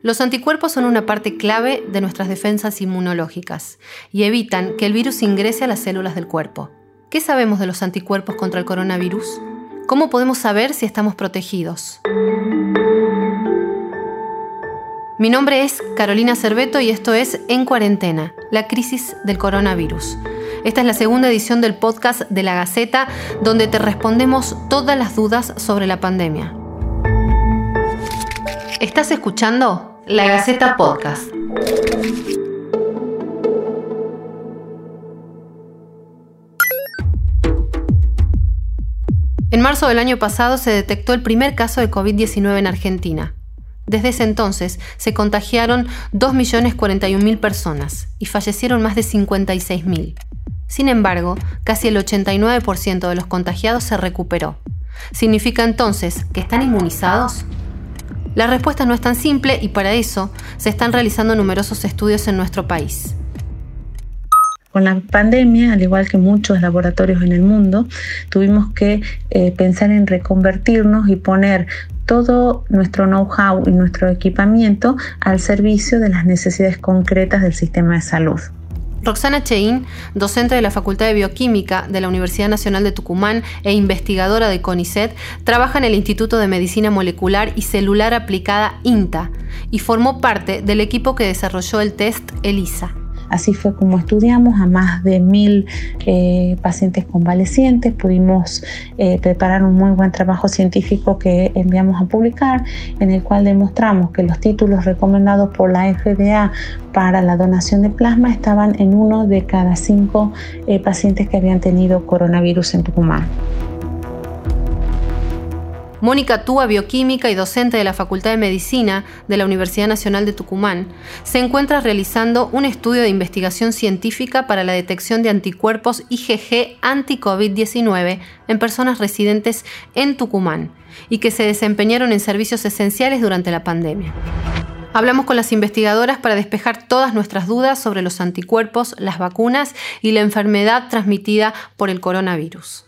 Los anticuerpos son una parte clave de nuestras defensas inmunológicas y evitan que el virus ingrese a las células del cuerpo. ¿Qué sabemos de los anticuerpos contra el coronavirus? ¿Cómo podemos saber si estamos protegidos? Mi nombre es Carolina Cerveto y esto es En Cuarentena, la crisis del coronavirus. Esta es la segunda edición del podcast de la Gaceta, donde te respondemos todas las dudas sobre la pandemia. ¿Estás escuchando? La Gaceta Podcast. En marzo del año pasado se detectó el primer caso de COVID-19 en Argentina. Desde ese entonces se contagiaron 2.041.000 personas y fallecieron más de 56.000. Sin embargo, casi el 89% de los contagiados se recuperó. ¿Significa entonces que están inmunizados? La respuesta no es tan simple y para eso se están realizando numerosos estudios en nuestro país. Con la pandemia, al igual que muchos laboratorios en el mundo, tuvimos que eh, pensar en reconvertirnos y poner todo nuestro know-how y nuestro equipamiento al servicio de las necesidades concretas del sistema de salud. Roxana Cheín, docente de la Facultad de Bioquímica de la Universidad Nacional de Tucumán e investigadora de CONICET, trabaja en el Instituto de Medicina Molecular y Celular Aplicada INTA y formó parte del equipo que desarrolló el test ELISA. Así fue como estudiamos a más de mil eh, pacientes convalecientes, pudimos eh, preparar un muy buen trabajo científico que enviamos a publicar, en el cual demostramos que los títulos recomendados por la FDA para la donación de plasma estaban en uno de cada cinco eh, pacientes que habían tenido coronavirus en Tucumán. Mónica Túa, bioquímica y docente de la Facultad de Medicina de la Universidad Nacional de Tucumán, se encuentra realizando un estudio de investigación científica para la detección de anticuerpos IgG anti-COVID-19 en personas residentes en Tucumán y que se desempeñaron en servicios esenciales durante la pandemia. Hablamos con las investigadoras para despejar todas nuestras dudas sobre los anticuerpos, las vacunas y la enfermedad transmitida por el coronavirus.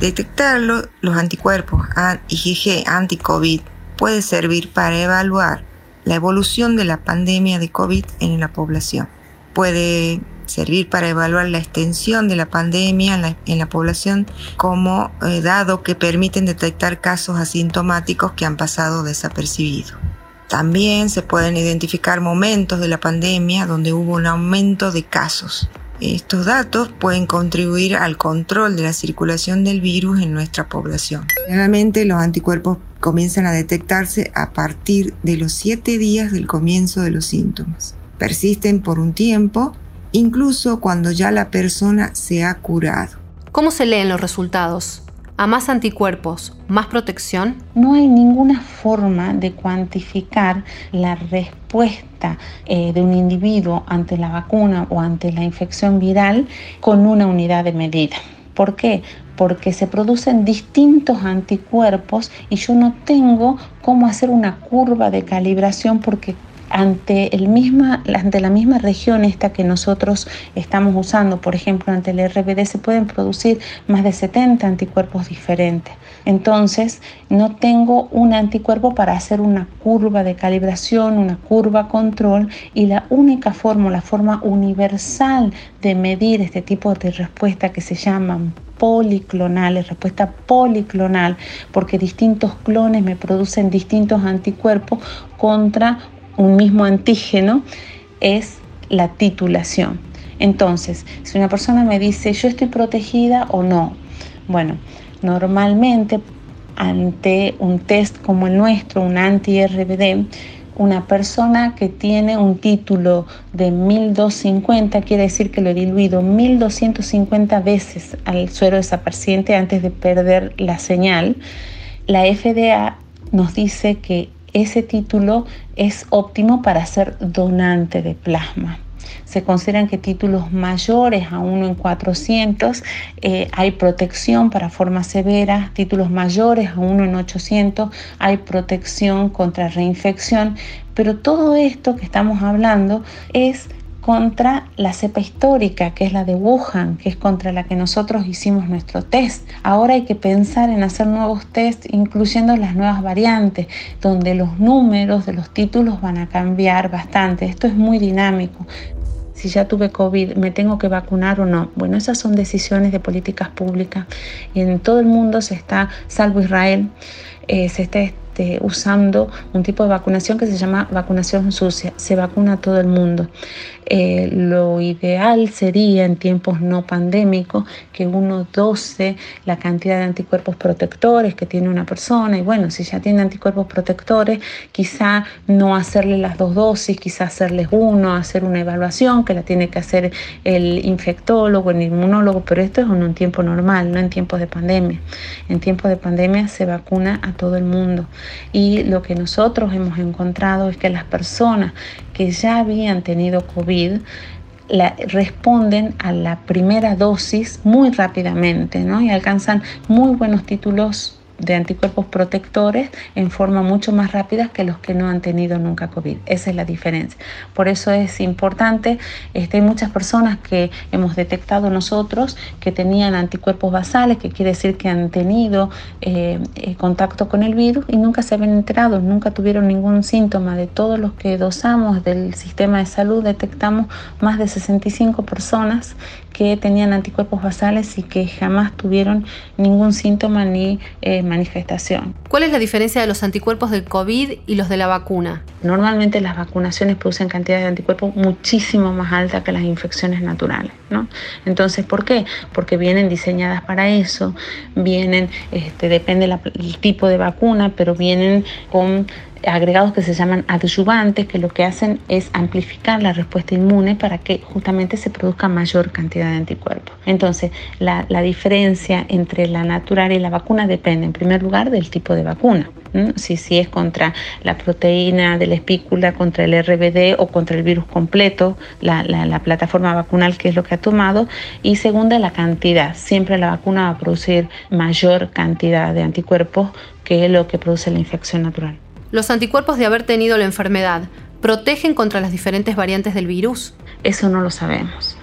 Detectarlo, los anticuerpos IgG anti-COVID puede servir para evaluar la evolución de la pandemia de COVID en la población. Puede servir para evaluar la extensión de la pandemia en la, población como eh, dado que permiten detectar casos asintomáticos que han pasado desapercibidos. También se pueden identificar momentos de la pandemia donde hubo un aumento de casos estos datos pueden contribuir al control de la circulación del virus en nuestra población. Generalmente los anticuerpos comienzan a detectarse a partir de los 7 días del comienzo de los síntomas. Persisten por un tiempo, incluso cuando ya la persona se ha curado. ¿Cómo se leen los resultados? A más anticuerpos, más protección? No hay ninguna forma de cuantificar la respuesta eh, de un individuo ante la vacuna o ante la infección viral con una unidad de medida. ¿Por qué? Porque se producen distintos anticuerpos y yo no tengo cómo hacer una curva de calibración porque ante, el misma, ante la misma región esta que nosotros estamos usando, por ejemplo, ante el RBD, se pueden producir más de 70 anticuerpos diferentes. Entonces, no tengo un anticuerpo para hacer una curva de calibración, una curva control y la única forma, la forma universal de medir este tipo de respuesta que se llaman policlonales, respuesta policlonal, porque distintos clones me producen distintos anticuerpos contra un mismo antígeno es la titulación. Entonces, si una persona me dice yo estoy protegida o no, bueno, normalmente ante un test como el nuestro, un anti-RBD, una persona que tiene un título de 1250 quiere decir que lo he diluido 1250 veces al suero de esa paciente antes de perder la señal. La FDA nos dice que ese título es óptimo para ser donante de plasma. Se consideran que títulos mayores a 1 en 400 eh, hay protección para formas severas, títulos mayores a 1 en 800 hay protección contra reinfección, pero todo esto que estamos hablando es contra la cepa histórica, que es la de Wuhan, que es contra la que nosotros hicimos nuestro test. Ahora hay que pensar en hacer nuevos test, incluyendo las nuevas variantes, donde los números de los títulos van a cambiar bastante. Esto es muy dinámico si ya tuve COVID, me tengo que vacunar o no. Bueno, esas son decisiones de políticas públicas y en todo el mundo se está, salvo Israel, eh, se está este, usando un tipo de vacunación que se llama vacunación sucia. Se vacuna a todo el mundo. Eh, lo ideal sería en tiempos no pandémicos que uno dose la cantidad de anticuerpos protectores que tiene una persona y bueno, si ya tiene anticuerpos protectores, quizá no hacerle las dos dosis, quizá hacerles uno, hacer una evaluación que la tiene que hacer el infectólogo, el inmunólogo, pero esto es en un tiempo normal, no en tiempos de pandemia. En tiempos de pandemia se vacuna a todo el mundo y lo que nosotros hemos encontrado es que las personas que ya habían tenido COVID responden a la primera dosis muy rápidamente ¿no? y alcanzan muy buenos títulos de anticuerpos protectores en forma mucho más rápida que los que no han tenido nunca COVID. Esa es la diferencia. Por eso es importante, este, hay muchas personas que hemos detectado nosotros que tenían anticuerpos basales, que quiere decir que han tenido eh, eh, contacto con el virus y nunca se habían enterado, nunca tuvieron ningún síntoma. De todos los que dosamos del sistema de salud, detectamos más de 65 personas que tenían anticuerpos basales y que jamás tuvieron ningún síntoma ni eh, manifestación. ¿Cuál es la diferencia de los anticuerpos del COVID y los de la vacuna? Normalmente las vacunaciones producen cantidades de anticuerpos muchísimo más altas que las infecciones naturales. ¿no? Entonces, ¿por qué? Porque vienen diseñadas para eso, vienen, este, depende del tipo de vacuna, pero vienen con agregados que se llaman adyuvantes, que lo que hacen es amplificar la respuesta inmune para que justamente se produzca mayor cantidad de anticuerpos. Entonces, la, diferencia entre la natural y la vacuna depende, en primer lugar, del tipo de vacuna. Si, si es contra la proteína de la espícula, contra el RBD o contra el virus completo, la, la plataforma vacunal que es lo que ha tomado. Y segunda, la cantidad. Siempre la vacuna va a producir mayor cantidad de anticuerpos que lo que produce la infección natural. ¿Los anticuerpos de haber tenido la enfermedad protegen contra las diferentes variantes del virus? Eso no lo sabemos.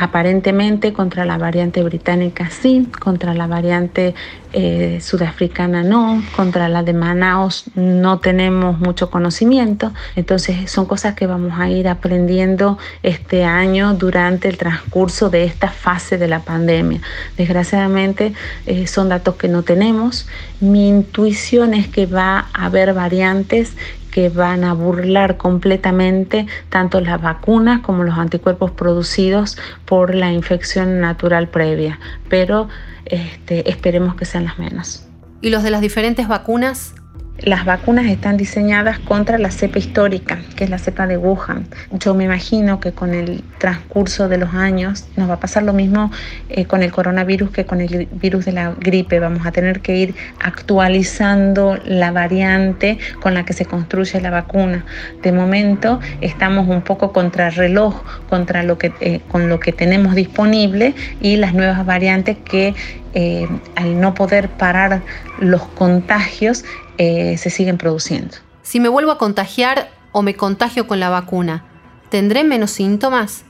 Aparentemente contra la variante británica sí, contra la variante eh, sudafricana no, contra la de Manaus no tenemos mucho conocimiento. Entonces son cosas que vamos a ir aprendiendo este año durante el transcurso de esta fase de la pandemia. Desgraciadamente eh, son datos que no tenemos. Mi intuición es que va a haber variantes que van a burlar completamente tanto las vacunas como los anticuerpos producidos por la infección natural previa, pero este, esperemos que sean las menos. ¿Y los de las diferentes vacunas? Las vacunas están diseñadas contra la cepa histórica, que es la cepa de Wuhan. Yo me imagino que con el transcurso de los años nos va a pasar lo mismo eh, con el coronavirus que con el virus de la gripe. Vamos a tener que ir actualizando la variante con la que se construye la vacuna. De momento estamos un poco contra reloj, contra lo que, eh, con lo que tenemos disponible y las nuevas variantes que eh, al no poder parar los contagios eh, se siguen produciendo. Si me vuelvo a contagiar o me contagio con la vacuna, ¿tendré menos síntomas?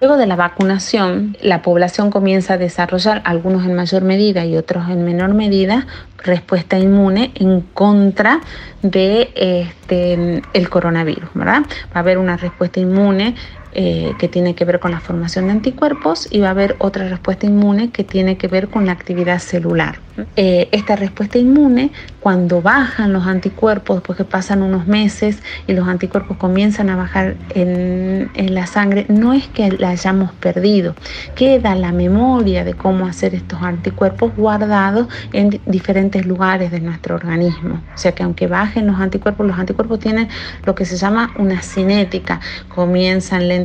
Luego de la vacunación, la población comienza a desarrollar, algunos en mayor medida y otros en menor medida, respuesta inmune en contra de este, el coronavirus, ¿verdad? Va a haber una respuesta inmune eh, que tiene que ver con la formación de anticuerpos y va a haber otra respuesta inmune que tiene que ver con la actividad celular. Eh, esta respuesta inmune, cuando bajan los anticuerpos, después que pasan unos meses y los anticuerpos comienzan a bajar en, en la sangre, no es que la hayamos perdido, queda la memoria de cómo hacer estos anticuerpos guardados en diferentes lugares de nuestro organismo. O sea que aunque bajen los anticuerpos, los anticuerpos tienen lo que se llama una cinética, comienzan lentamente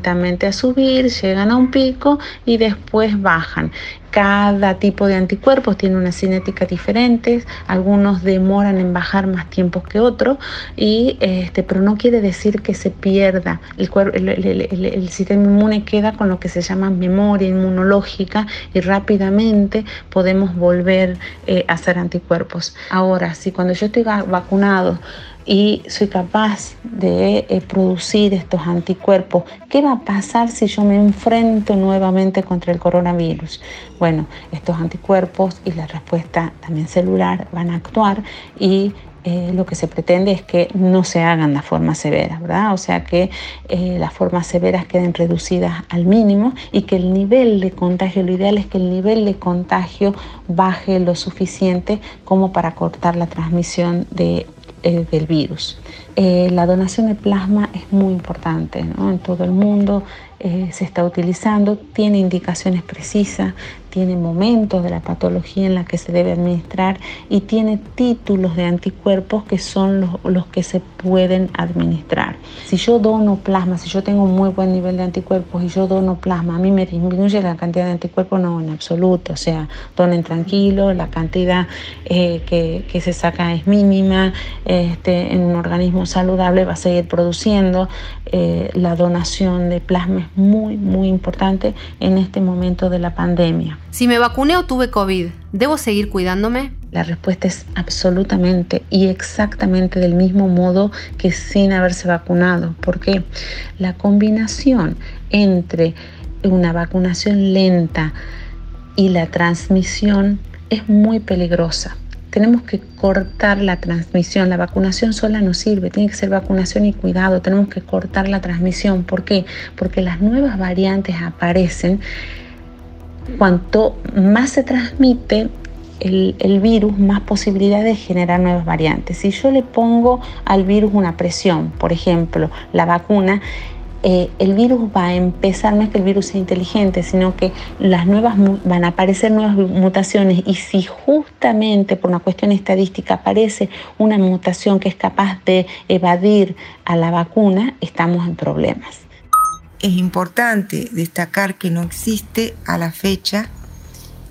a subir, llegan a un pico y después bajan. Cada tipo de anticuerpos tiene una cinética diferente, algunos demoran en bajar más tiempo que otros, y, este, pero no quiere decir que se pierda. El, el, sistema inmune queda con lo que se llama memoria inmunológica y rápidamente podemos volver eh, a hacer anticuerpos. Ahora, si cuando yo estoy vacunado y soy capaz de eh, producir estos anticuerpos, ¿qué va a pasar si yo me enfrento nuevamente contra el coronavirus? Bueno, estos anticuerpos y la respuesta también celular van a actuar y eh, lo que se pretende es que no se hagan las formas severas, ¿verdad? O sea, que eh, las formas severas queden reducidas al mínimo y que el nivel de contagio, lo ideal es que el nivel de contagio baje lo suficiente como para cortar la transmisión de, eh, del virus. la donación de plasma es muy importante en todo el mundo. se está utilizando, tiene indicaciones precisas, tiene momentos de la patología en la que se debe administrar y tiene títulos de anticuerpos que son los, los, que se pueden administrar. Si yo dono plasma, si yo tengo un muy buen nivel de anticuerpos y yo dono plasma, a mí me disminuye la cantidad de anticuerpos, no, en absoluto. O sea, donen tranquilo, la cantidad eh, que, que, se saca es mínima, este, en un organismo saludable va a seguir produciendo. Eh, la donación de plasma es muy, muy importante en este momento de la pandemia. Si me vacuné o tuve COVID, ¿debo seguir cuidándome? La respuesta es absolutamente y exactamente del mismo modo que sin haberse vacunado. porque La combinación entre una vacunación lenta y la transmisión es muy peligrosa. Tenemos que cortar la transmisión. La vacunación sola no sirve, tiene que ser vacunación y cuidado. Tenemos que cortar la transmisión. ¿Por qué? Porque las nuevas variantes aparecen cuanto más se transmite el, virus, más posibilidad de generar nuevas variantes. Si yo le pongo al virus una presión, por ejemplo, la vacuna, eh, el virus va a empezar, no es que el virus sea inteligente, sino que las nuevas van a aparecer nuevas mutaciones y si justamente por una cuestión estadística aparece una mutación que es capaz de evadir a la vacuna, estamos en problemas. Es importante destacar que no existe a la fecha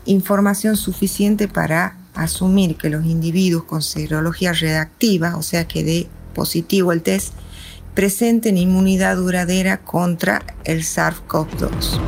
información suficiente para asumir que los individuos con serología reactiva, o sea que dé positivo el test, presenten inmunidad duradera contra el SARS-CoV-2.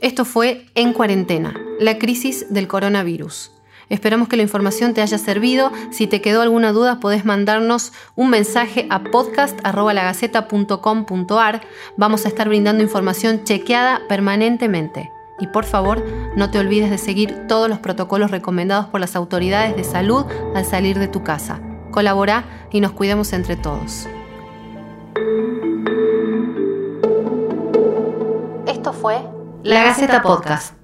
Esto fue En Cuarentena, la crisis del coronavirus. Esperamos que la información te haya servido. Si te quedó alguna duda, podés mandarnos un mensaje a podcast.lagaceta.com.ar. Vamos a estar brindando información chequeada permanentemente. Y por favor, no te olvides de seguir todos los protocolos recomendados por las autoridades de salud al salir de tu casa. Colabora y nos cuidemos entre todos. Esto fue La Gaceta Podcast.